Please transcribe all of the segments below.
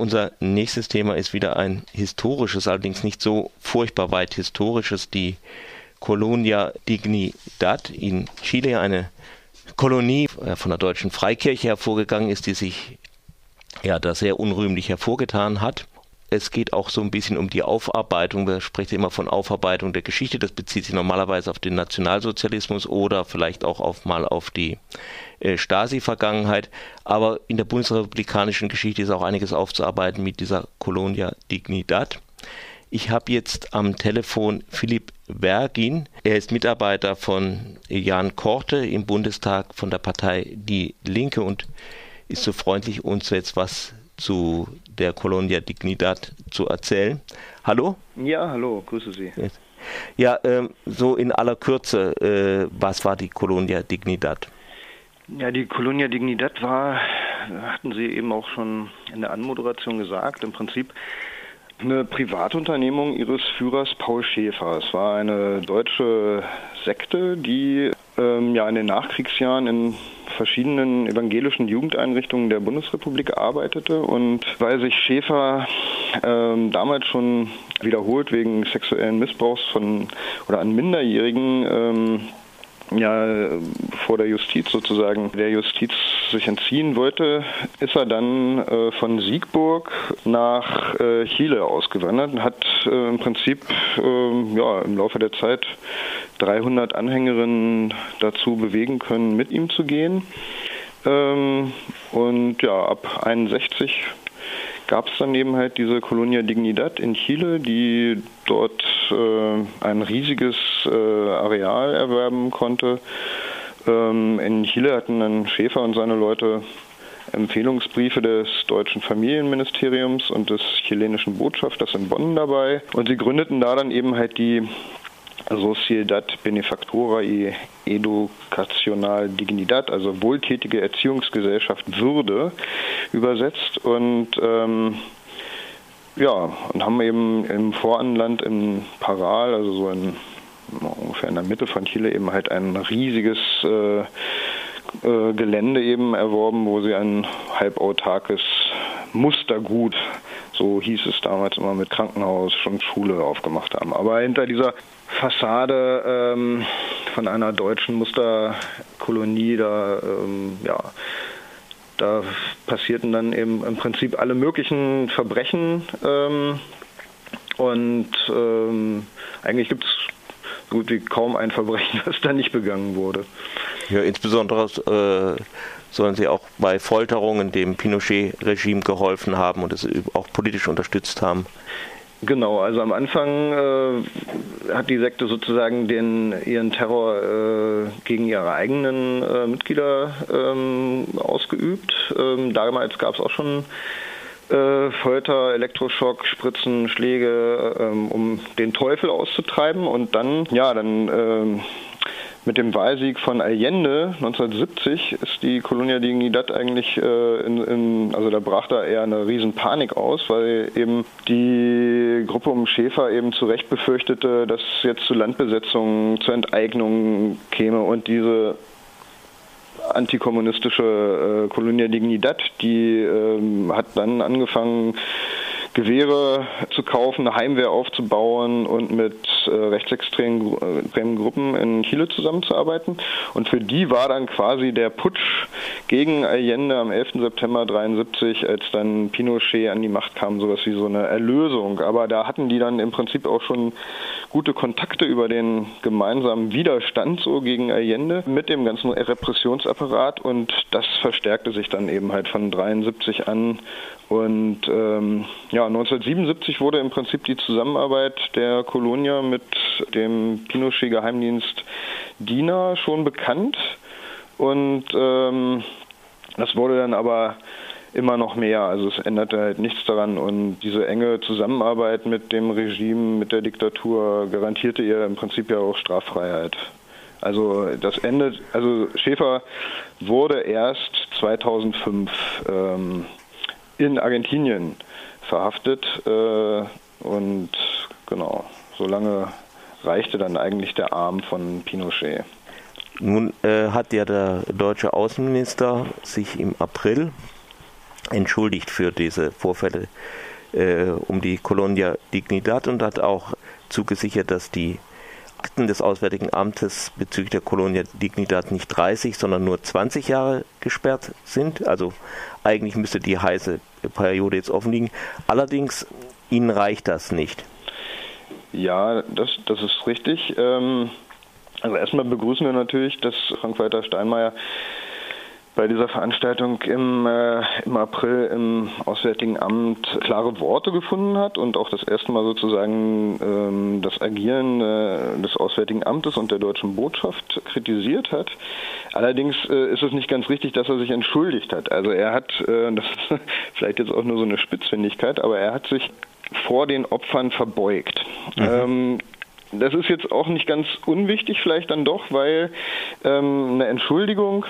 unser nächstes Thema ist wieder ein historisches, allerdings nicht so furchtbar weit historisches, die Colonia Dignidad in Chile, eine Kolonie äh, von der deutschen Freikirche hervorgegangen ist, die sich ja da sehr unrühmlich hervorgetan hat. Es geht auch so ein bisschen um die Aufarbeitung. Man spricht immer von Aufarbeitung der Geschichte. Das bezieht sich normalerweise auf den Nationalsozialismus oder vielleicht auch auf mal auf die äh, Stasi-Vergangenheit. Aber in der bundesrepublikanischen Geschichte ist auch einiges aufzuarbeiten mit dieser Colonia Dignidad. Ich habe jetzt am Telefon Philipp Bergin. Er ist Mitarbeiter von Jan Korte im Bundestag von der Partei Die Linke und ist so freundlich, uns jetzt was zu der Colonia Dignidad zu erzählen. Hallo? Ja, hallo, grüße Sie. Ja, ähm, so in aller Kürze, äh, was war die Colonia Dignidad? Ja, die Colonia Dignidad war, hatten Sie eben auch schon in der Anmoderation gesagt, im Prinzip eine Privatunternehmung ihres Führers Paul Schäfer. Es war eine deutsche Sekte, die ähm, ja in den Nachkriegsjahren in verschiedenen evangelischen Jugendeinrichtungen der Bundesrepublik arbeitete und weil sich Schäfer ähm, damals schon wiederholt wegen sexuellen Missbrauchs von oder an Minderjährigen ähm, ja vor der Justiz sozusagen der Justiz sich entziehen wollte, ist er dann äh, von Siegburg nach äh, Chile ausgewandert und hat äh, im Prinzip ähm, ja, im Laufe der Zeit 300 Anhängerinnen dazu bewegen können, mit ihm zu gehen. Ähm, und ja, ab 61 gab es dann eben halt diese Colonia Dignidad in Chile, die dort äh, ein riesiges äh, Areal erwerben konnte. Ähm, in Chile hatten dann Schäfer und seine Leute Empfehlungsbriefe des deutschen Familienministeriums und des chilenischen Botschafters in Bonn dabei. Und sie gründeten da dann eben halt die Sociedad Benefactora y Educacional Dignidad, also wohltätige Erziehungsgesellschaft Würde übersetzt. Und ähm, ja, und haben eben im Voranland in Paral, also so in ungefähr in der Mitte von Chile eben halt ein riesiges äh, äh, Gelände eben erworben, wo sie ein halbautarkes Mustergut, so hieß es damals immer mit Krankenhaus, schon Schule aufgemacht haben. Aber hinter dieser Fassade ähm, von einer deutschen Musterkolonie, da, ähm, ja, da passierten dann eben im Prinzip alle möglichen Verbrechen. Ähm, und ähm, eigentlich gibt es gut wie kaum ein Verbrechen, das da nicht begangen wurde. Ja, insbesondere äh, sollen sie auch bei Folterungen dem Pinochet-Regime geholfen haben und es auch politisch unterstützt haben. Genau, also am Anfang äh, hat die Sekte sozusagen den, ihren Terror äh, gegen ihre eigenen äh, Mitglieder ähm, ausgeübt. Ähm, damals gab es auch schon äh, Folter, Elektroschock, Spritzen, Schläge, ähm, um den Teufel auszutreiben und dann, ja, dann ähm, mit dem Wahlsieg von Allende 1970 ist die Colonia Dignidad eigentlich, äh, in, in, also da brach da eher eine riesen Panik aus, weil eben die Gruppe um Schäfer eben zu Recht befürchtete, dass jetzt zu Landbesetzungen, zu Enteignungen käme und diese antikommunistische äh, Colonia Dignidad, die ähm, hat dann angefangen, Gewehre zu kaufen, eine Heimwehr aufzubauen und mit äh, rechtsextremen äh, Gruppen in Chile zusammenzuarbeiten. Und für die war dann quasi der Putsch gegen Allende am 11. September 73, als dann Pinochet an die Macht kam, sowas wie so eine Erlösung. Aber da hatten die dann im Prinzip auch schon gute Kontakte über den gemeinsamen Widerstand so gegen Allende mit dem ganzen Repressionsapparat und das verstärkte sich dann eben halt von 73 an und ähm, ja, 1977 wurde im Prinzip die Zusammenarbeit der Kolonia mit dem Pinochet-Geheimdienst DINA schon bekannt. Und ähm, das wurde dann aber immer noch mehr. Also es änderte halt nichts daran. Und diese enge Zusammenarbeit mit dem Regime, mit der Diktatur garantierte ihr im Prinzip ja auch Straffreiheit. Also das endet, also Schäfer wurde erst 2005 ähm, in Argentinien verhaftet äh, und genau, so lange reichte dann eigentlich der Arm von Pinochet. Nun äh, hat ja der deutsche Außenminister sich im April entschuldigt für diese Vorfälle äh, um die Colonia Dignidad und hat auch zugesichert, dass die Akten des Auswärtigen Amtes bezüglich der Colonia Dignidad nicht 30, sondern nur 20 Jahre gesperrt sind. Also eigentlich müsste die heiße Periode jetzt offen liegen. Allerdings, Ihnen reicht das nicht. Ja, das, das ist richtig. Ähm, also erstmal begrüßen wir natürlich, dass Frank-Walter Steinmeier bei dieser Veranstaltung im, äh, im April im Auswärtigen Amt klare Worte gefunden hat und auch das erste Mal sozusagen ähm, das Agieren äh, des Auswärtigen Amtes und der deutschen Botschaft kritisiert hat. Allerdings äh, ist es nicht ganz richtig, dass er sich entschuldigt hat. Also er hat, äh, das ist vielleicht jetzt auch nur so eine Spitzfindigkeit, aber er hat sich vor den Opfern verbeugt. Mhm. Ähm, das ist jetzt auch nicht ganz unwichtig, vielleicht dann doch, weil ähm, eine Entschuldigung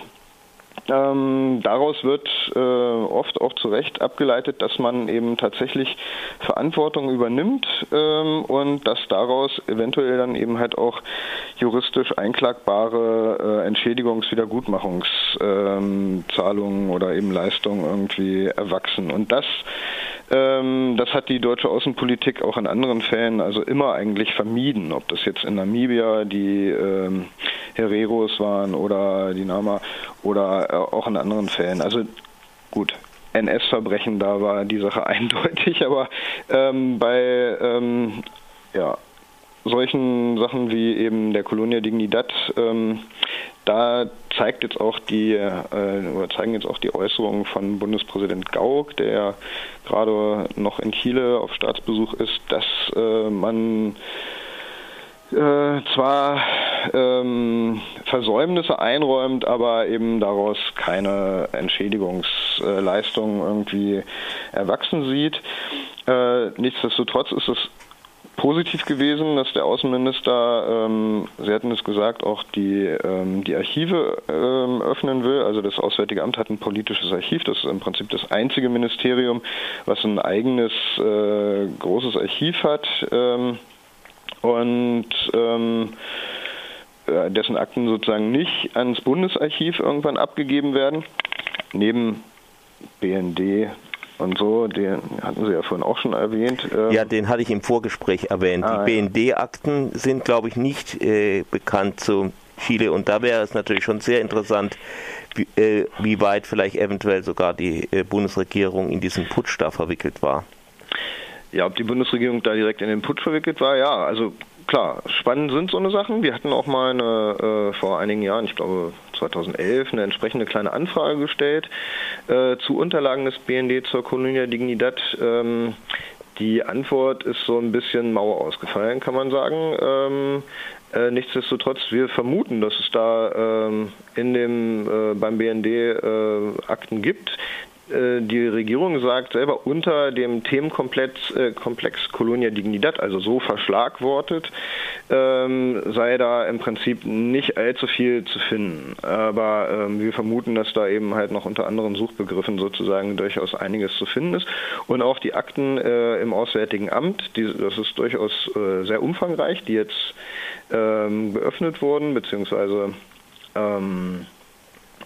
ähm, daraus wird äh, oft auch zu Recht abgeleitet, dass man eben tatsächlich Verantwortung übernimmt ähm, und dass daraus eventuell dann eben halt auch juristisch einklagbare äh, Entschädigungs-Wiedergutmachungszahlungen ähm, oder eben Leistungen irgendwie erwachsen. Und das das hat die deutsche Außenpolitik auch in anderen Fällen also immer eigentlich vermieden, ob das jetzt in Namibia die ähm, Hereros waren oder die Nama oder äh, auch in anderen Fällen. Also gut, NS-Verbrechen, da war die Sache eindeutig, aber ähm, bei ähm, ja, solchen Sachen wie eben der Colonia Dignidad, ähm, da zeigt jetzt auch die, äh, zeigen jetzt auch die Äußerungen von Bundespräsident Gauck, der gerade noch in Chile auf Staatsbesuch ist, dass äh, man äh, zwar ähm, Versäumnisse einräumt, aber eben daraus keine Entschädigungsleistung irgendwie erwachsen sieht. Äh, nichtsdestotrotz ist es positiv gewesen, dass der Außenminister, ähm, Sie hatten es gesagt, auch die, ähm, die Archive ähm, öffnen will. Also das Auswärtige Amt hat ein politisches Archiv. Das ist im Prinzip das einzige Ministerium, was ein eigenes äh, großes Archiv hat. Ähm, und ähm, äh, dessen Akten sozusagen nicht ans Bundesarchiv irgendwann abgegeben werden. Neben BND und so, den hatten Sie ja vorhin auch schon erwähnt. Ähm ja, den hatte ich im Vorgespräch erwähnt. Ah, Die BND-Akten sind, glaube ich, nicht äh, bekannt zu Chile und da wäre es natürlich schon sehr interessant, wie, äh, wie weit vielleicht eventuell sogar die äh, Bundesregierung in diesen Putsch da verwickelt war. Ja, ob die Bundesregierung da direkt in den Putsch verwickelt war, ja, also klar, spannend sind so eine Sachen. Wir hatten auch mal eine, äh, vor einigen Jahren, ich glaube 2011, eine entsprechende kleine Anfrage gestellt äh, zu Unterlagen des BND zur Colonia Dignidad. Ähm, die Antwort ist so ein bisschen mau ausgefallen, kann man sagen. Ähm, äh, nichtsdestotrotz, wir vermuten, dass es da ähm, in dem äh, beim BND äh, Akten gibt, die Regierung sagt selber unter dem Themenkomplex äh, Komplex Colonia Dignidad, also so verschlagwortet, ähm, sei da im Prinzip nicht allzu viel zu finden. Aber ähm, wir vermuten, dass da eben halt noch unter anderen Suchbegriffen sozusagen durchaus einiges zu finden ist. Und auch die Akten äh, im Auswärtigen Amt, die, das ist durchaus äh, sehr umfangreich, die jetzt ähm, geöffnet wurden, beziehungsweise ähm,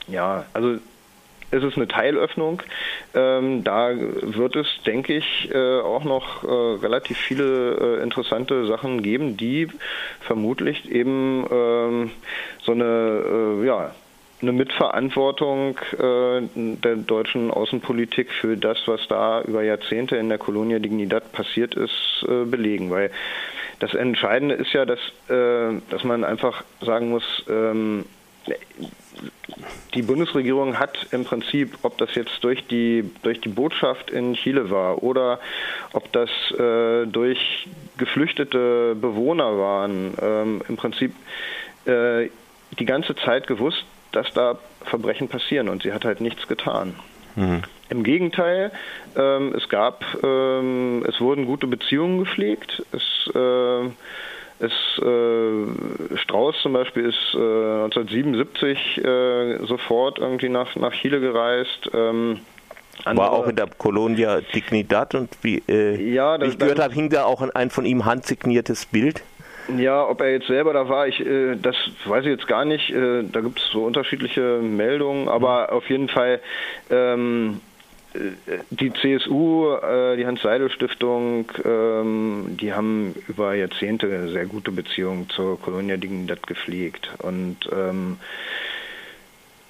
ja, also es ist eine Teilöffnung. Ähm, da wird es, denke ich, äh, auch noch äh, relativ viele äh, interessante Sachen geben, die vermutlich eben ähm, so eine, äh, ja, eine Mitverantwortung äh, der deutschen Außenpolitik für das, was da über Jahrzehnte in der Colonia Dignidad passiert ist, äh, belegen. Weil das Entscheidende ist ja, dass, dass man einfach sagen muss, ähm, die Bundesregierung hat im Prinzip, ob das jetzt durch die, durch die Botschaft in Chile war oder ob das äh, durch geflüchtete Bewohner waren, ähm, im Prinzip äh, die ganze Zeit gewusst, dass da Verbrechen passieren und sie hat halt nichts getan. Mhm. Im Gegenteil, ähm, es gab, ähm, es wurden gute Beziehungen gepflegt, es äh, es, äh, Strauß zum Beispiel ist äh, 1977 äh, sofort irgendwie nach, nach Chile gereist. Ähm, war auch in der Colonia Dignidad und wie, äh, ja, wie ich gehört habe, hing da auch ein von ihm handsigniertes Bild. Ja, ob er jetzt selber da war, ich, äh, das weiß ich jetzt gar nicht. Äh, da gibt es so unterschiedliche Meldungen, aber auf jeden Fall ähm, die CSU, äh, die Hans-Seidel-Stiftung, ähm, die haben über Jahrzehnte sehr gute Beziehungen zur Colonia Dignidad gepflegt. Und ähm,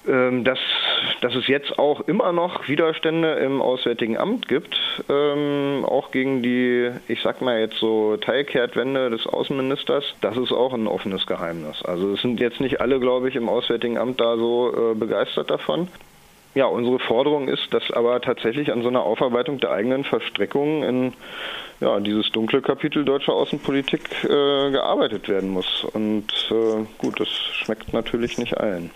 ähm, dass, dass es jetzt auch immer noch Widerstände im Auswärtigen Amt gibt, auch gegen die, ich sag mal jetzt so Teilkehrtwende des Außenministers, das ist auch ein offenes Geheimnis. Also es sind jetzt nicht alle, glaube ich, im Auswärtigen Amt da so äh, begeistert davon. Ja, unsere Forderung ist, dass aber tatsächlich an so einer Aufarbeitung der eigenen Verstrickungen in ja, dieses dunkle Kapitel deutscher Außenpolitik äh, gearbeitet werden muss. Und äh, gut, das schmeckt natürlich nicht allen.